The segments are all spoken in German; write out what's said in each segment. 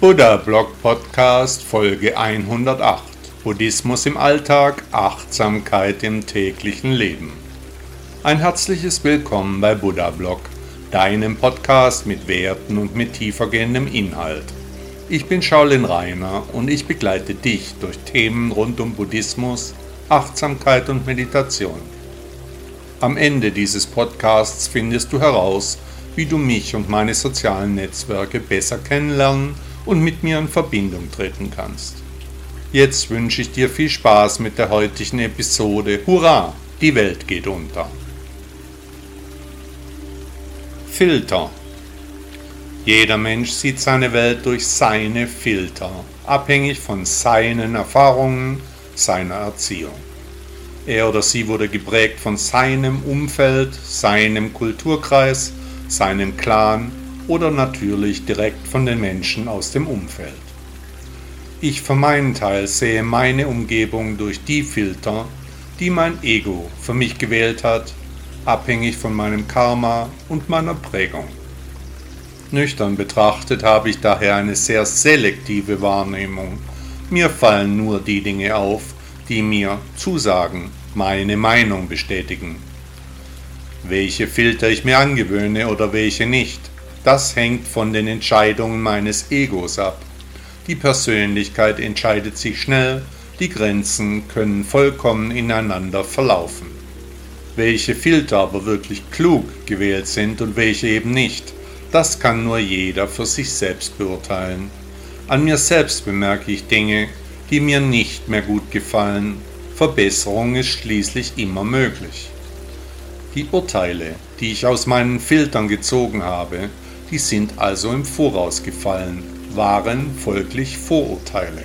Buddha Blog Podcast Folge 108 Buddhismus im Alltag, Achtsamkeit im täglichen Leben. Ein herzliches Willkommen bei Buddha Blog, deinem Podcast mit Werten und mit tiefergehendem Inhalt. Ich bin Shaolin Rainer und ich begleite dich durch Themen rund um Buddhismus, Achtsamkeit und Meditation. Am Ende dieses Podcasts findest du heraus, wie du mich und meine sozialen Netzwerke besser kennenlernen und mit mir in Verbindung treten kannst. Jetzt wünsche ich dir viel Spaß mit der heutigen Episode. Hurra, die Welt geht unter. Filter. Jeder Mensch sieht seine Welt durch seine Filter, abhängig von seinen Erfahrungen, seiner Erziehung. Er oder sie wurde geprägt von seinem Umfeld, seinem Kulturkreis, seinem Clan oder natürlich direkt von den Menschen aus dem Umfeld. Ich für meinen Teil sehe meine Umgebung durch die Filter, die mein Ego für mich gewählt hat, abhängig von meinem Karma und meiner Prägung. Nüchtern betrachtet habe ich daher eine sehr selektive Wahrnehmung. Mir fallen nur die Dinge auf, die mir zusagen, meine Meinung bestätigen. Welche Filter ich mir angewöhne oder welche nicht, das hängt von den Entscheidungen meines Egos ab. Die Persönlichkeit entscheidet sich schnell, die Grenzen können vollkommen ineinander verlaufen. Welche Filter aber wirklich klug gewählt sind und welche eben nicht, das kann nur jeder für sich selbst beurteilen. An mir selbst bemerke ich Dinge, die mir nicht mehr gut gefallen. Verbesserung ist schließlich immer möglich. Die Urteile, die ich aus meinen Filtern gezogen habe, die sind also im Voraus gefallen, waren folglich Vorurteile.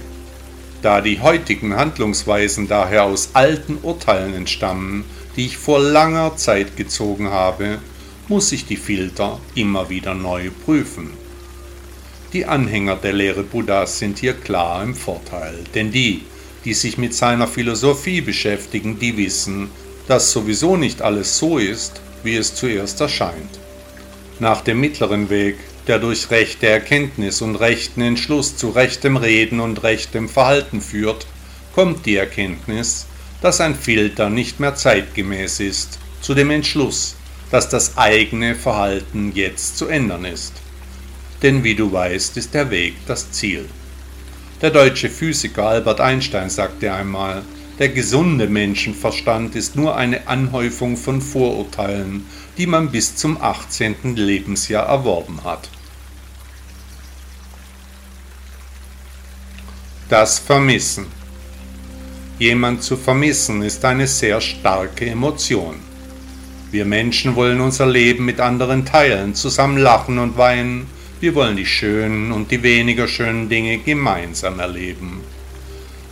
Da die heutigen Handlungsweisen daher aus alten Urteilen entstammen, die ich vor langer Zeit gezogen habe, muss ich die Filter immer wieder neu prüfen. Die Anhänger der Lehre Buddhas sind hier klar im Vorteil, denn die, die sich mit seiner Philosophie beschäftigen, die wissen, dass sowieso nicht alles so ist, wie es zuerst erscheint nach dem mittleren Weg, der durch rechte Erkenntnis und rechten Entschluss zu rechtem Reden und rechtem Verhalten führt, kommt die Erkenntnis, dass ein Filter nicht mehr zeitgemäß ist, zu dem Entschluss, dass das eigene Verhalten jetzt zu ändern ist. Denn wie du weißt, ist der Weg das Ziel. Der deutsche Physiker Albert Einstein sagte einmal, der gesunde Menschenverstand ist nur eine Anhäufung von Vorurteilen, die man bis zum 18. Lebensjahr erworben hat. Das Vermissen. Jemand zu vermissen ist eine sehr starke Emotion. Wir Menschen wollen unser Leben mit anderen teilen, zusammen lachen und weinen. Wir wollen die schönen und die weniger schönen Dinge gemeinsam erleben.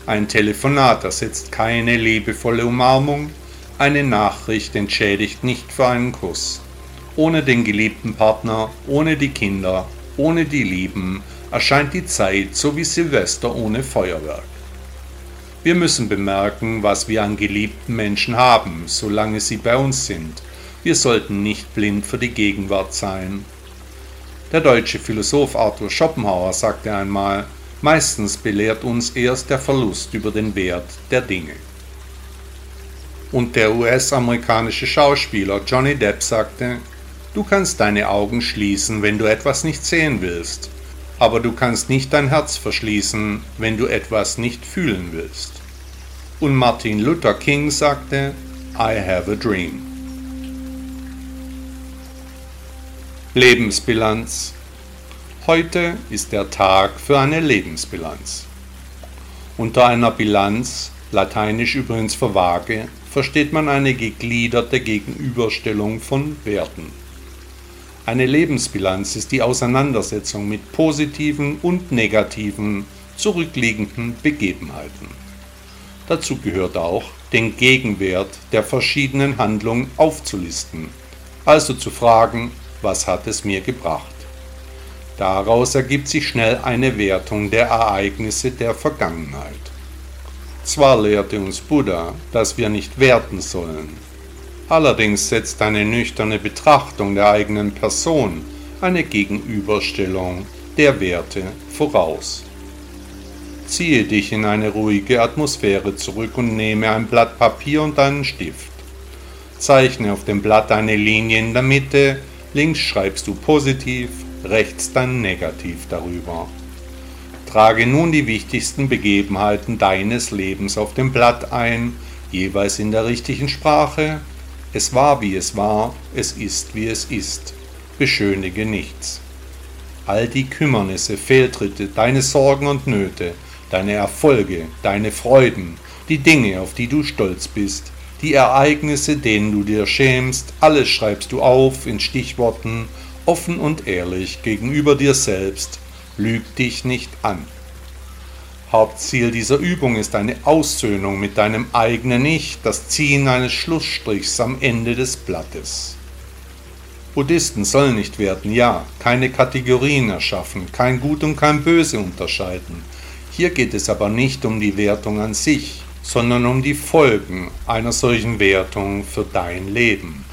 Ein Telefonat ersetzt keine liebevolle Umarmung, eine Nachricht entschädigt nicht für einen Kuss. Ohne den geliebten Partner, ohne die Kinder, ohne die Lieben erscheint die Zeit so wie Silvester ohne Feuerwerk. Wir müssen bemerken, was wir an geliebten Menschen haben, solange sie bei uns sind. Wir sollten nicht blind für die Gegenwart sein. Der deutsche Philosoph Arthur Schopenhauer sagte einmal, Meistens belehrt uns erst der Verlust über den Wert der Dinge. Und der US-amerikanische Schauspieler Johnny Depp sagte, du kannst deine Augen schließen, wenn du etwas nicht sehen willst, aber du kannst nicht dein Herz verschließen, wenn du etwas nicht fühlen willst. Und Martin Luther King sagte, I have a dream. Lebensbilanz Heute ist der Tag für eine Lebensbilanz. Unter einer Bilanz, lateinisch übrigens für Waage, versteht man eine gegliederte Gegenüberstellung von Werten. Eine Lebensbilanz ist die Auseinandersetzung mit positiven und negativen zurückliegenden Begebenheiten. Dazu gehört auch, den Gegenwert der verschiedenen Handlungen aufzulisten, also zu fragen, was hat es mir gebracht. Daraus ergibt sich schnell eine Wertung der Ereignisse der Vergangenheit. Zwar lehrte uns Buddha, dass wir nicht werten sollen, allerdings setzt eine nüchterne Betrachtung der eigenen Person eine Gegenüberstellung der Werte voraus. Ziehe dich in eine ruhige Atmosphäre zurück und nehme ein Blatt Papier und einen Stift. Zeichne auf dem Blatt eine Linie in der Mitte, links schreibst du positiv, rechts dann negativ darüber. Trage nun die wichtigsten Begebenheiten deines Lebens auf dem Blatt ein, jeweils in der richtigen Sprache. Es war wie es war, es ist wie es ist. Beschönige nichts. All die Kümmernisse, Fehltritte, deine Sorgen und Nöte, deine Erfolge, deine Freuden, die Dinge, auf die du stolz bist, die Ereignisse, denen du dir schämst, alles schreibst du auf in Stichworten, offen und ehrlich gegenüber dir selbst, lüg dich nicht an. Hauptziel dieser Übung ist eine Aussöhnung mit deinem eigenen Ich, das Ziehen eines Schlussstrichs am Ende des Blattes. Buddhisten sollen nicht werten, ja, keine Kategorien erschaffen, kein Gut und kein Böse unterscheiden, hier geht es aber nicht um die Wertung an sich, sondern um die Folgen einer solchen Wertung für dein Leben.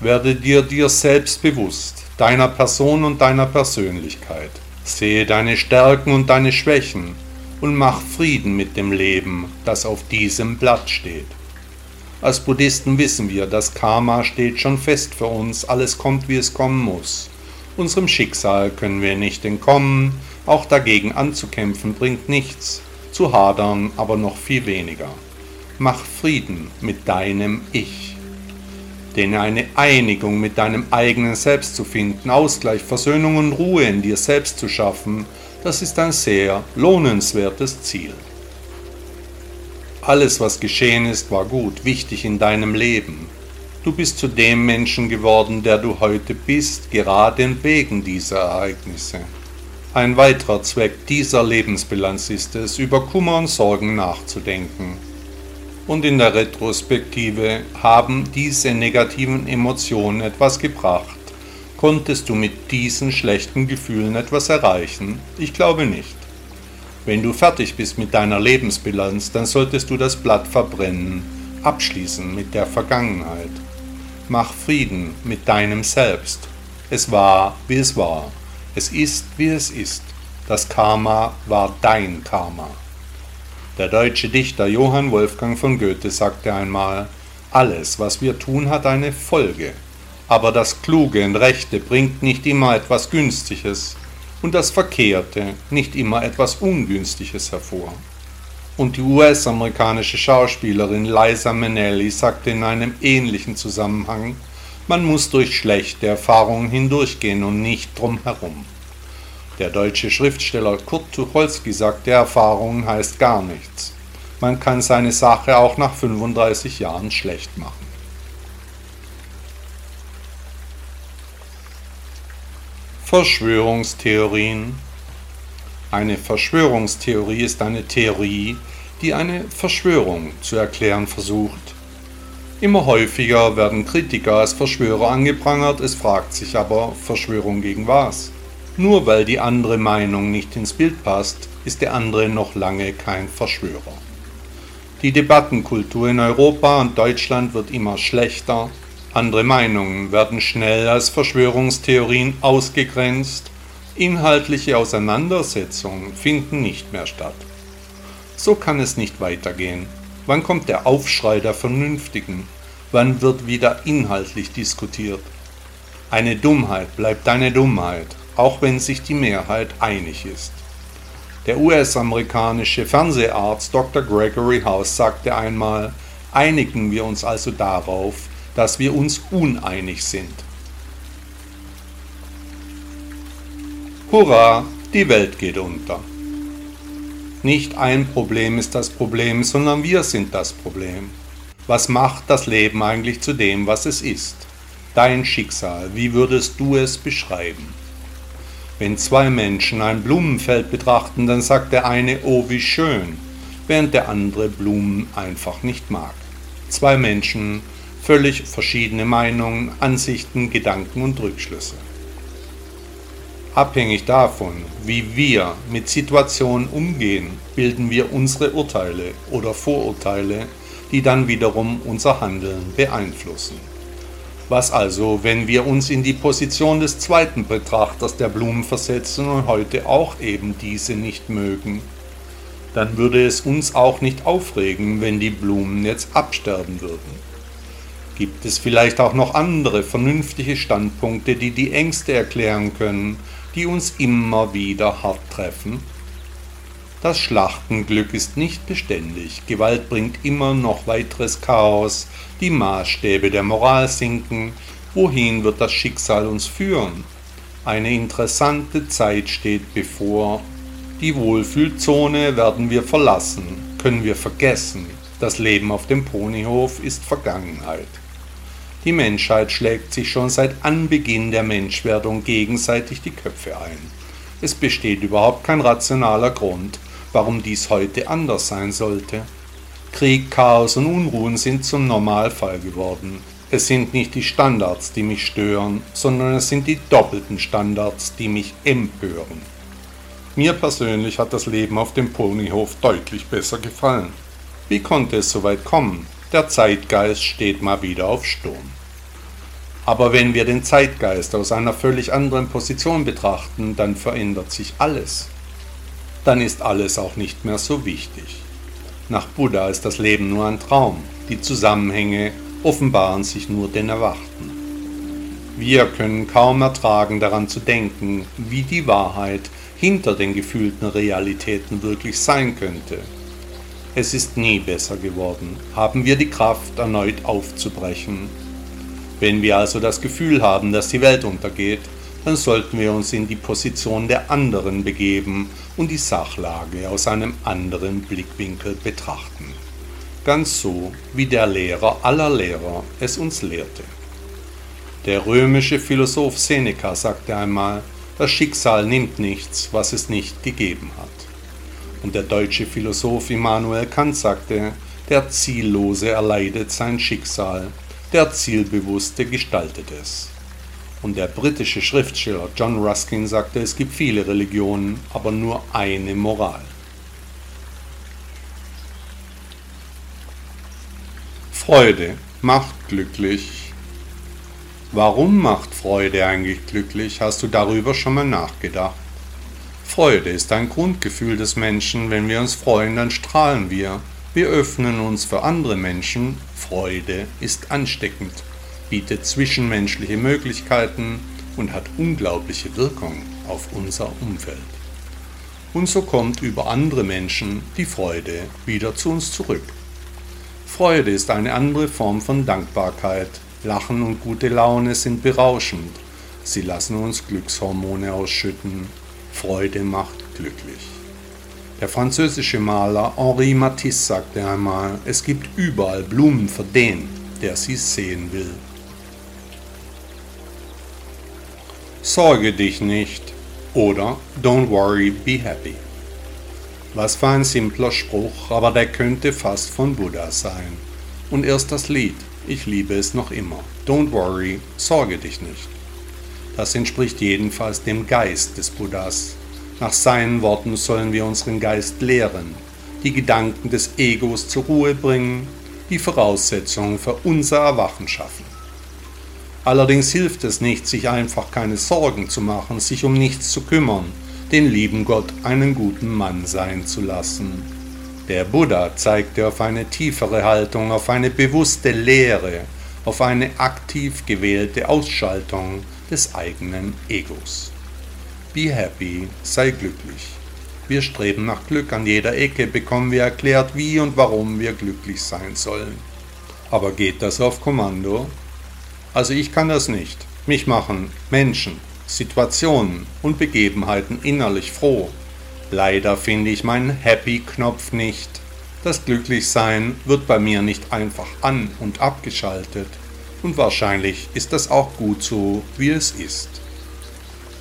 Werde dir dir selbst bewusst, deiner Person und deiner Persönlichkeit. Sehe deine Stärken und deine Schwächen und mach Frieden mit dem Leben, das auf diesem Blatt steht. Als Buddhisten wissen wir, das Karma steht schon fest für uns, alles kommt, wie es kommen muss. Unserem Schicksal können wir nicht entkommen, auch dagegen anzukämpfen bringt nichts, zu hadern aber noch viel weniger. Mach Frieden mit deinem Ich. Denn eine Einigung mit deinem eigenen Selbst zu finden, Ausgleich, Versöhnung und Ruhe in dir selbst zu schaffen, das ist ein sehr lohnenswertes Ziel. Alles, was geschehen ist, war gut, wichtig in deinem Leben. Du bist zu dem Menschen geworden, der du heute bist, gerade wegen dieser Ereignisse. Ein weiterer Zweck dieser Lebensbilanz ist es, über Kummer und Sorgen nachzudenken. Und in der Retrospektive haben diese negativen Emotionen etwas gebracht. Konntest du mit diesen schlechten Gefühlen etwas erreichen? Ich glaube nicht. Wenn du fertig bist mit deiner Lebensbilanz, dann solltest du das Blatt verbrennen, abschließen mit der Vergangenheit. Mach Frieden mit deinem Selbst. Es war, wie es war. Es ist, wie es ist. Das Karma war dein Karma. Der deutsche Dichter Johann Wolfgang von Goethe sagte einmal, alles, was wir tun, hat eine Folge, aber das Kluge und Rechte bringt nicht immer etwas Günstiges und das Verkehrte nicht immer etwas Ungünstiges hervor. Und die US-amerikanische Schauspielerin Liza Minnelli sagte in einem ähnlichen Zusammenhang, man muss durch schlechte Erfahrungen hindurchgehen und nicht drumherum. Der deutsche Schriftsteller Kurt Tucholsky sagte, Erfahrung heißt gar nichts. Man kann seine Sache auch nach 35 Jahren schlecht machen. Verschwörungstheorien Eine Verschwörungstheorie ist eine Theorie, die eine Verschwörung zu erklären versucht. Immer häufiger werden Kritiker als Verschwörer angeprangert, es fragt sich aber, Verschwörung gegen was? Nur weil die andere Meinung nicht ins Bild passt, ist der andere noch lange kein Verschwörer. Die Debattenkultur in Europa und Deutschland wird immer schlechter, andere Meinungen werden schnell als Verschwörungstheorien ausgegrenzt, inhaltliche Auseinandersetzungen finden nicht mehr statt. So kann es nicht weitergehen. Wann kommt der Aufschrei der Vernünftigen? Wann wird wieder inhaltlich diskutiert? Eine Dummheit bleibt eine Dummheit, auch wenn sich die Mehrheit einig ist. Der US-amerikanische Fernseharzt Dr. Gregory House sagte einmal, einigen wir uns also darauf, dass wir uns uneinig sind. Hurra, die Welt geht unter. Nicht ein Problem ist das Problem, sondern wir sind das Problem. Was macht das Leben eigentlich zu dem, was es ist? dein Schicksal, wie würdest du es beschreiben? Wenn zwei Menschen ein Blumenfeld betrachten, dann sagt der eine, oh wie schön, während der andere Blumen einfach nicht mag. Zwei Menschen, völlig verschiedene Meinungen, Ansichten, Gedanken und Rückschlüsse. Abhängig davon, wie wir mit Situationen umgehen, bilden wir unsere Urteile oder Vorurteile, die dann wiederum unser Handeln beeinflussen. Was also, wenn wir uns in die Position des zweiten Betrachters der Blumen versetzen und heute auch eben diese nicht mögen? Dann würde es uns auch nicht aufregen, wenn die Blumen jetzt absterben würden. Gibt es vielleicht auch noch andere vernünftige Standpunkte, die die Ängste erklären können, die uns immer wieder hart treffen? Das Schlachtenglück ist nicht beständig, Gewalt bringt immer noch weiteres Chaos, die Maßstäbe der Moral sinken, wohin wird das Schicksal uns führen? Eine interessante Zeit steht bevor, die Wohlfühlzone werden wir verlassen, können wir vergessen, das Leben auf dem Ponyhof ist Vergangenheit. Die Menschheit schlägt sich schon seit Anbeginn der Menschwerdung gegenseitig die Köpfe ein. Es besteht überhaupt kein rationaler Grund, warum dies heute anders sein sollte. Krieg, Chaos und Unruhen sind zum Normalfall geworden. Es sind nicht die Standards, die mich stören, sondern es sind die doppelten Standards, die mich empören. Mir persönlich hat das Leben auf dem Ponyhof deutlich besser gefallen. Wie konnte es so weit kommen? Der Zeitgeist steht mal wieder auf Sturm. Aber wenn wir den Zeitgeist aus einer völlig anderen Position betrachten, dann verändert sich alles. Dann ist alles auch nicht mehr so wichtig. Nach Buddha ist das Leben nur ein Traum, die Zusammenhänge offenbaren sich nur den Erwachten. Wir können kaum ertragen daran zu denken, wie die Wahrheit hinter den gefühlten Realitäten wirklich sein könnte. Es ist nie besser geworden. Haben wir die Kraft, erneut aufzubrechen? Wenn wir also das Gefühl haben, dass die Welt untergeht, dann sollten wir uns in die Position der anderen begeben und die Sachlage aus einem anderen Blickwinkel betrachten. Ganz so, wie der Lehrer aller Lehrer es uns lehrte. Der römische Philosoph Seneca sagte einmal, das Schicksal nimmt nichts, was es nicht gegeben hat. Und der deutsche Philosoph Immanuel Kant sagte, der Ziellose erleidet sein Schicksal, der Zielbewusste gestaltet es. Und der britische Schriftsteller John Ruskin sagte, es gibt viele Religionen, aber nur eine Moral. Freude macht glücklich. Warum macht Freude eigentlich glücklich? Hast du darüber schon mal nachgedacht? Freude ist ein Grundgefühl des Menschen. Wenn wir uns freuen, dann strahlen wir. Wir öffnen uns für andere Menschen. Freude ist ansteckend, bietet zwischenmenschliche Möglichkeiten und hat unglaubliche Wirkung auf unser Umfeld. Und so kommt über andere Menschen die Freude wieder zu uns zurück. Freude ist eine andere Form von Dankbarkeit. Lachen und gute Laune sind berauschend. Sie lassen uns Glückshormone ausschütten. Freude macht glücklich. Der französische Maler Henri Matisse sagte einmal, es gibt überall Blumen für den, der sie sehen will. Sorge dich nicht oder Don't worry, be happy. Was für ein simpler Spruch, aber der könnte fast von Buddha sein. Und erst das Lied, ich liebe es noch immer. Don't worry, sorge dich nicht. Das entspricht jedenfalls dem Geist des Buddhas, nach seinen Worten sollen wir unseren Geist lehren, die Gedanken des Egos zur Ruhe bringen, die Voraussetzungen für unser Erwachen schaffen. Allerdings hilft es nicht, sich einfach keine Sorgen zu machen, sich um nichts zu kümmern, den lieben Gott einen guten Mann sein zu lassen. Der Buddha zeigte auf eine tiefere Haltung, auf eine bewusste Lehre, auf eine aktiv gewählte Ausschaltung des eigenen Egos. Be happy, sei glücklich. Wir streben nach Glück an jeder Ecke, bekommen wir erklärt, wie und warum wir glücklich sein sollen. Aber geht das auf Kommando? Also ich kann das nicht. Mich machen Menschen, Situationen und Begebenheiten innerlich froh. Leider finde ich meinen Happy-Knopf nicht. Das Glücklichsein wird bei mir nicht einfach an und abgeschaltet. Und wahrscheinlich ist das auch gut so, wie es ist.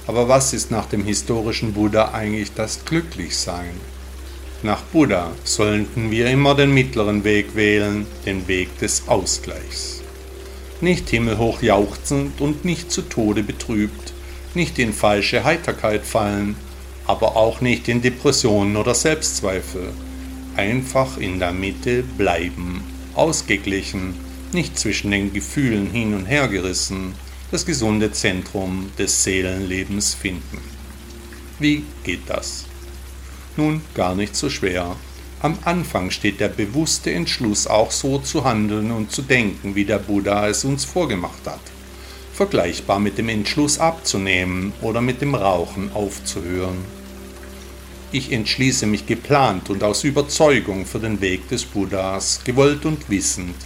Aber was ist nach dem historischen Buddha eigentlich das Glücklichsein? Nach Buddha sollten wir immer den mittleren Weg wählen, den Weg des Ausgleichs. Nicht himmelhoch jauchzend und nicht zu Tode betrübt, nicht in falsche Heiterkeit fallen, aber auch nicht in Depressionen oder Selbstzweifel. Einfach in der Mitte bleiben, ausgeglichen, nicht zwischen den Gefühlen hin und her gerissen, das gesunde Zentrum des Seelenlebens finden. Wie geht das? Nun, gar nicht so schwer. Am Anfang steht der bewusste Entschluss, auch so zu handeln und zu denken, wie der Buddha es uns vorgemacht hat. Vergleichbar mit dem Entschluss abzunehmen oder mit dem Rauchen aufzuhören. Ich entschließe mich geplant und aus Überzeugung für den Weg des Buddhas, gewollt und wissend.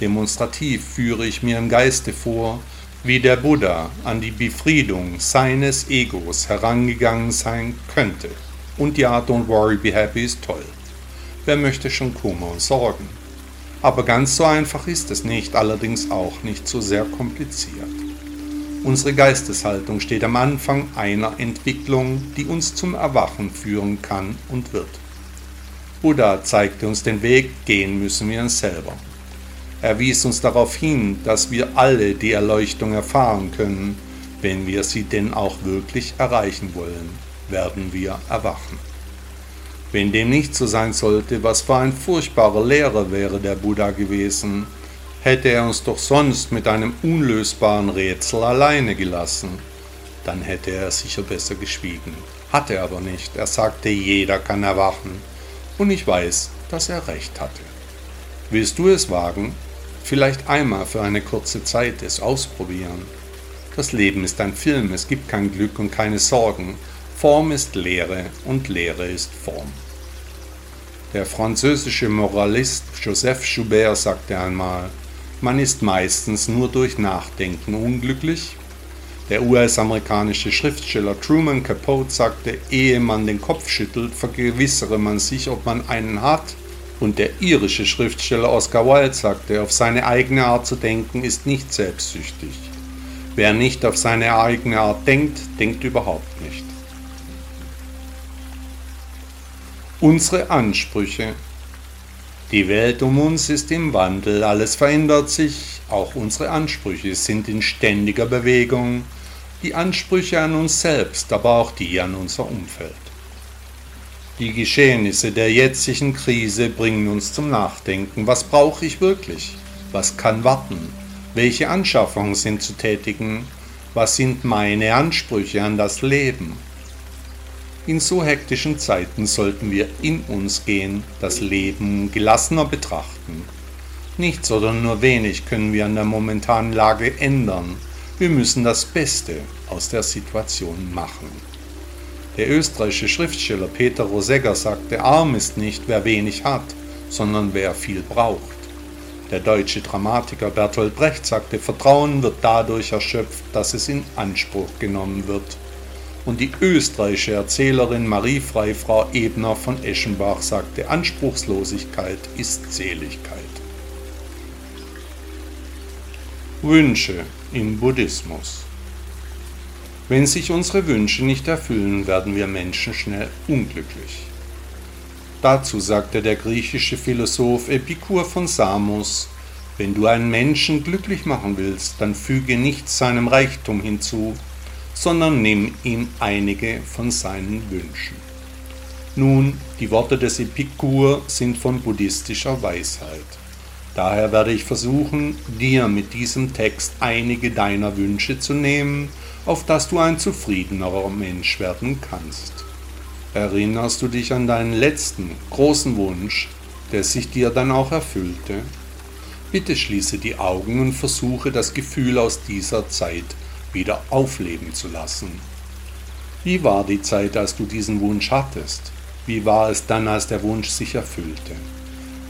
Demonstrativ führe ich mir im Geiste vor, wie der Buddha an die Befriedung seines Egos herangegangen sein könnte. Und ja, Don't Worry, Be Happy ist toll. Wer möchte schon Kummer und Sorgen? Aber ganz so einfach ist es nicht, allerdings auch nicht so sehr kompliziert. Unsere Geisteshaltung steht am Anfang einer Entwicklung, die uns zum Erwachen führen kann und wird. Buddha zeigte uns den Weg, gehen müssen wir uns selber. Er wies uns darauf hin, dass wir alle die Erleuchtung erfahren können, wenn wir sie denn auch wirklich erreichen wollen, werden wir erwachen. Wenn dem nicht so sein sollte, was für ein furchtbarer Lehrer wäre der Buddha gewesen, hätte er uns doch sonst mit einem unlösbaren Rätsel alleine gelassen. Dann hätte er sicher besser geschwiegen. Hat er aber nicht. Er sagte, jeder kann erwachen. Und ich weiß, dass er recht hatte. Willst du es wagen? Vielleicht einmal für eine kurze Zeit es ausprobieren. Das Leben ist ein Film, es gibt kein Glück und keine Sorgen. Form ist Lehre und Lehre ist Form. Der französische Moralist Joseph Joubert sagte einmal, man ist meistens nur durch Nachdenken unglücklich. Der US-amerikanische Schriftsteller Truman Capote sagte, ehe man den Kopf schüttelt, vergewissere man sich, ob man einen hat und der irische Schriftsteller Oscar Wilde sagte, auf seine eigene Art zu denken ist nicht selbstsüchtig. Wer nicht auf seine eigene Art denkt, denkt überhaupt nicht. Unsere Ansprüche. Die Welt um uns ist im Wandel, alles verändert sich, auch unsere Ansprüche sind in ständiger Bewegung, die Ansprüche an uns selbst, aber auch die an unser Umfeld. Die Geschehnisse der jetzigen Krise bringen uns zum Nachdenken. Was brauche ich wirklich? Was kann warten? Welche Anschaffungen sind zu tätigen? Was sind meine Ansprüche an das Leben? In so hektischen Zeiten sollten wir in uns gehen, das Leben gelassener betrachten. Nichts oder nur wenig können wir an der momentanen Lage ändern. Wir müssen das Beste aus der Situation machen. Der österreichische Schriftsteller Peter Rosegger sagte, arm ist nicht, wer wenig hat, sondern wer viel braucht. Der deutsche Dramatiker Bertolt Brecht sagte, Vertrauen wird dadurch erschöpft, dass es in Anspruch genommen wird. Und die österreichische Erzählerin Marie Freifrau Ebner von Eschenbach sagte, Anspruchslosigkeit ist Seligkeit. Wünsche im Buddhismus wenn sich unsere Wünsche nicht erfüllen, werden wir Menschen schnell unglücklich. Dazu sagte der griechische Philosoph Epikur von Samos, wenn du einen Menschen glücklich machen willst, dann füge nicht seinem Reichtum hinzu, sondern nimm ihm einige von seinen Wünschen. Nun, die Worte des Epikur sind von buddhistischer Weisheit. Daher werde ich versuchen, dir mit diesem Text einige deiner Wünsche zu nehmen auf dass du ein zufriedenerer Mensch werden kannst. Erinnerst du dich an deinen letzten großen Wunsch, der sich dir dann auch erfüllte? Bitte schließe die Augen und versuche das Gefühl aus dieser Zeit wieder aufleben zu lassen. Wie war die Zeit, als du diesen Wunsch hattest? Wie war es dann, als der Wunsch sich erfüllte?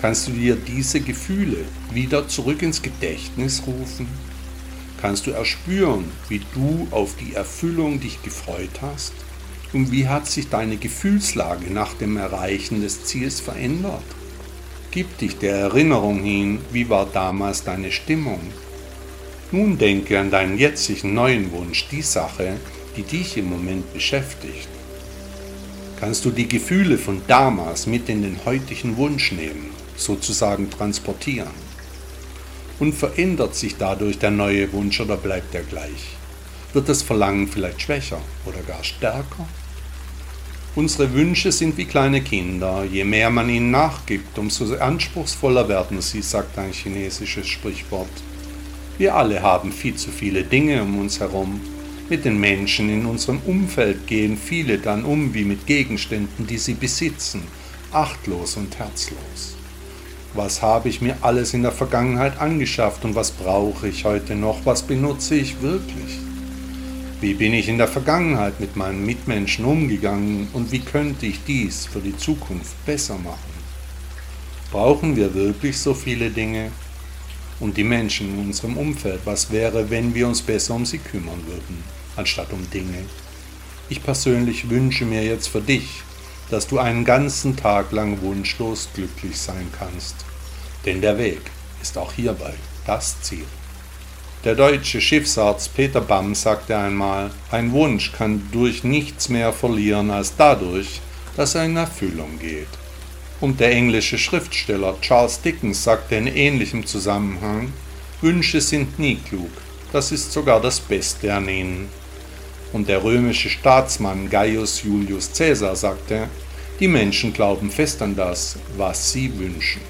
Kannst du dir diese Gefühle wieder zurück ins Gedächtnis rufen? kannst du erspüren, wie du auf die Erfüllung dich gefreut hast? Und wie hat sich deine Gefühlslage nach dem Erreichen des Ziels verändert? Gib dich der Erinnerung hin, wie war damals deine Stimmung? Nun denke an deinen jetzigen neuen Wunsch, die Sache, die dich im Moment beschäftigt. Kannst du die Gefühle von damals mit in den heutigen Wunsch nehmen, sozusagen transportieren? Und verändert sich dadurch der neue Wunsch oder bleibt er gleich? Wird das Verlangen vielleicht schwächer oder gar stärker? Unsere Wünsche sind wie kleine Kinder. Je mehr man ihnen nachgibt, umso anspruchsvoller werden sie, sagt ein chinesisches Sprichwort. Wir alle haben viel zu viele Dinge um uns herum. Mit den Menschen in unserem Umfeld gehen viele dann um wie mit Gegenständen, die sie besitzen, achtlos und herzlos. Was habe ich mir alles in der Vergangenheit angeschafft und was brauche ich heute noch? Was benutze ich wirklich? Wie bin ich in der Vergangenheit mit meinen Mitmenschen umgegangen und wie könnte ich dies für die Zukunft besser machen? Brauchen wir wirklich so viele Dinge? Und die Menschen in unserem Umfeld, was wäre, wenn wir uns besser um sie kümmern würden, anstatt um Dinge? Ich persönlich wünsche mir jetzt für dich, dass du einen ganzen Tag lang wunschlos glücklich sein kannst. Denn der Weg ist auch hierbei das Ziel. Der deutsche Schiffsarzt Peter Bamm sagte einmal, ein Wunsch kann durch nichts mehr verlieren als dadurch, dass er in Erfüllung geht. Und der englische Schriftsteller Charles Dickens sagte in ähnlichem Zusammenhang, Wünsche sind nie klug, das ist sogar das Beste an ihnen. Und der römische Staatsmann Gaius Julius Caesar sagte, die Menschen glauben fest an das, was sie wünschen.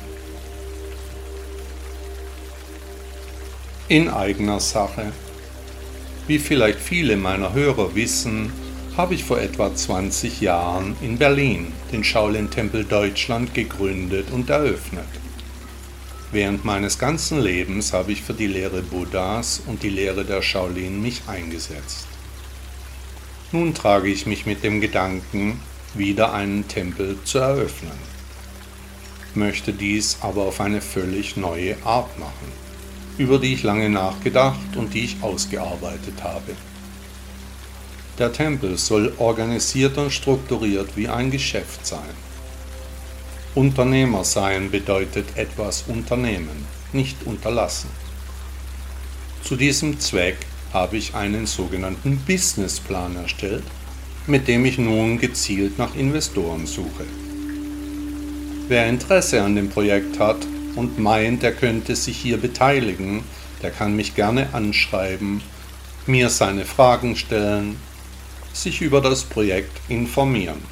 in eigener Sache. Wie vielleicht viele meiner Hörer wissen, habe ich vor etwa 20 Jahren in Berlin den Shaolin-Tempel Deutschland gegründet und eröffnet. Während meines ganzen Lebens habe ich für die Lehre Buddhas und die Lehre der Shaolin mich eingesetzt. Nun trage ich mich mit dem Gedanken, wieder einen Tempel zu eröffnen, möchte dies aber auf eine völlig neue Art machen über die ich lange nachgedacht und die ich ausgearbeitet habe. Der Tempel soll organisiert und strukturiert wie ein Geschäft sein. Unternehmer sein bedeutet etwas unternehmen, nicht unterlassen. Zu diesem Zweck habe ich einen sogenannten Businessplan erstellt, mit dem ich nun gezielt nach Investoren suche. Wer Interesse an dem Projekt hat, und meint, er könnte sich hier beteiligen, der kann mich gerne anschreiben, mir seine Fragen stellen, sich über das Projekt informieren.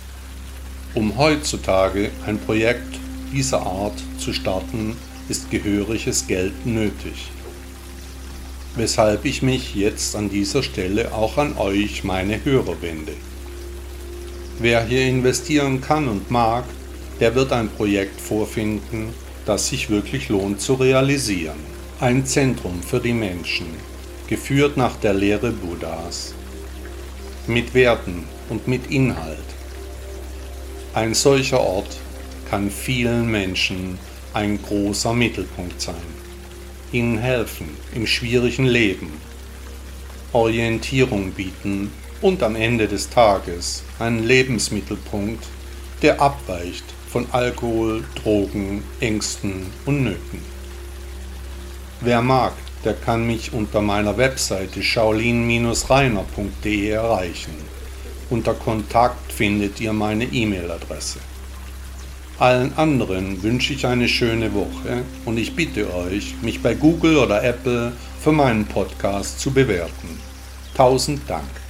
Um heutzutage ein Projekt dieser Art zu starten, ist gehöriges Geld nötig. Weshalb ich mich jetzt an dieser Stelle auch an euch, meine Hörer, wende. Wer hier investieren kann und mag, der wird ein Projekt vorfinden, das sich wirklich lohnt zu realisieren. Ein Zentrum für die Menschen, geführt nach der Lehre Buddhas, mit Werten und mit Inhalt. Ein solcher Ort kann vielen Menschen ein großer Mittelpunkt sein, ihnen helfen im schwierigen Leben, Orientierung bieten und am Ende des Tages einen Lebensmittelpunkt, der abweicht von Alkohol, Drogen, Ängsten und Nöten. Wer mag, der kann mich unter meiner Webseite shaolin-reiner.de erreichen. Unter Kontakt findet ihr meine E-Mail-Adresse. Allen anderen wünsche ich eine schöne Woche und ich bitte euch, mich bei Google oder Apple für meinen Podcast zu bewerten. Tausend Dank.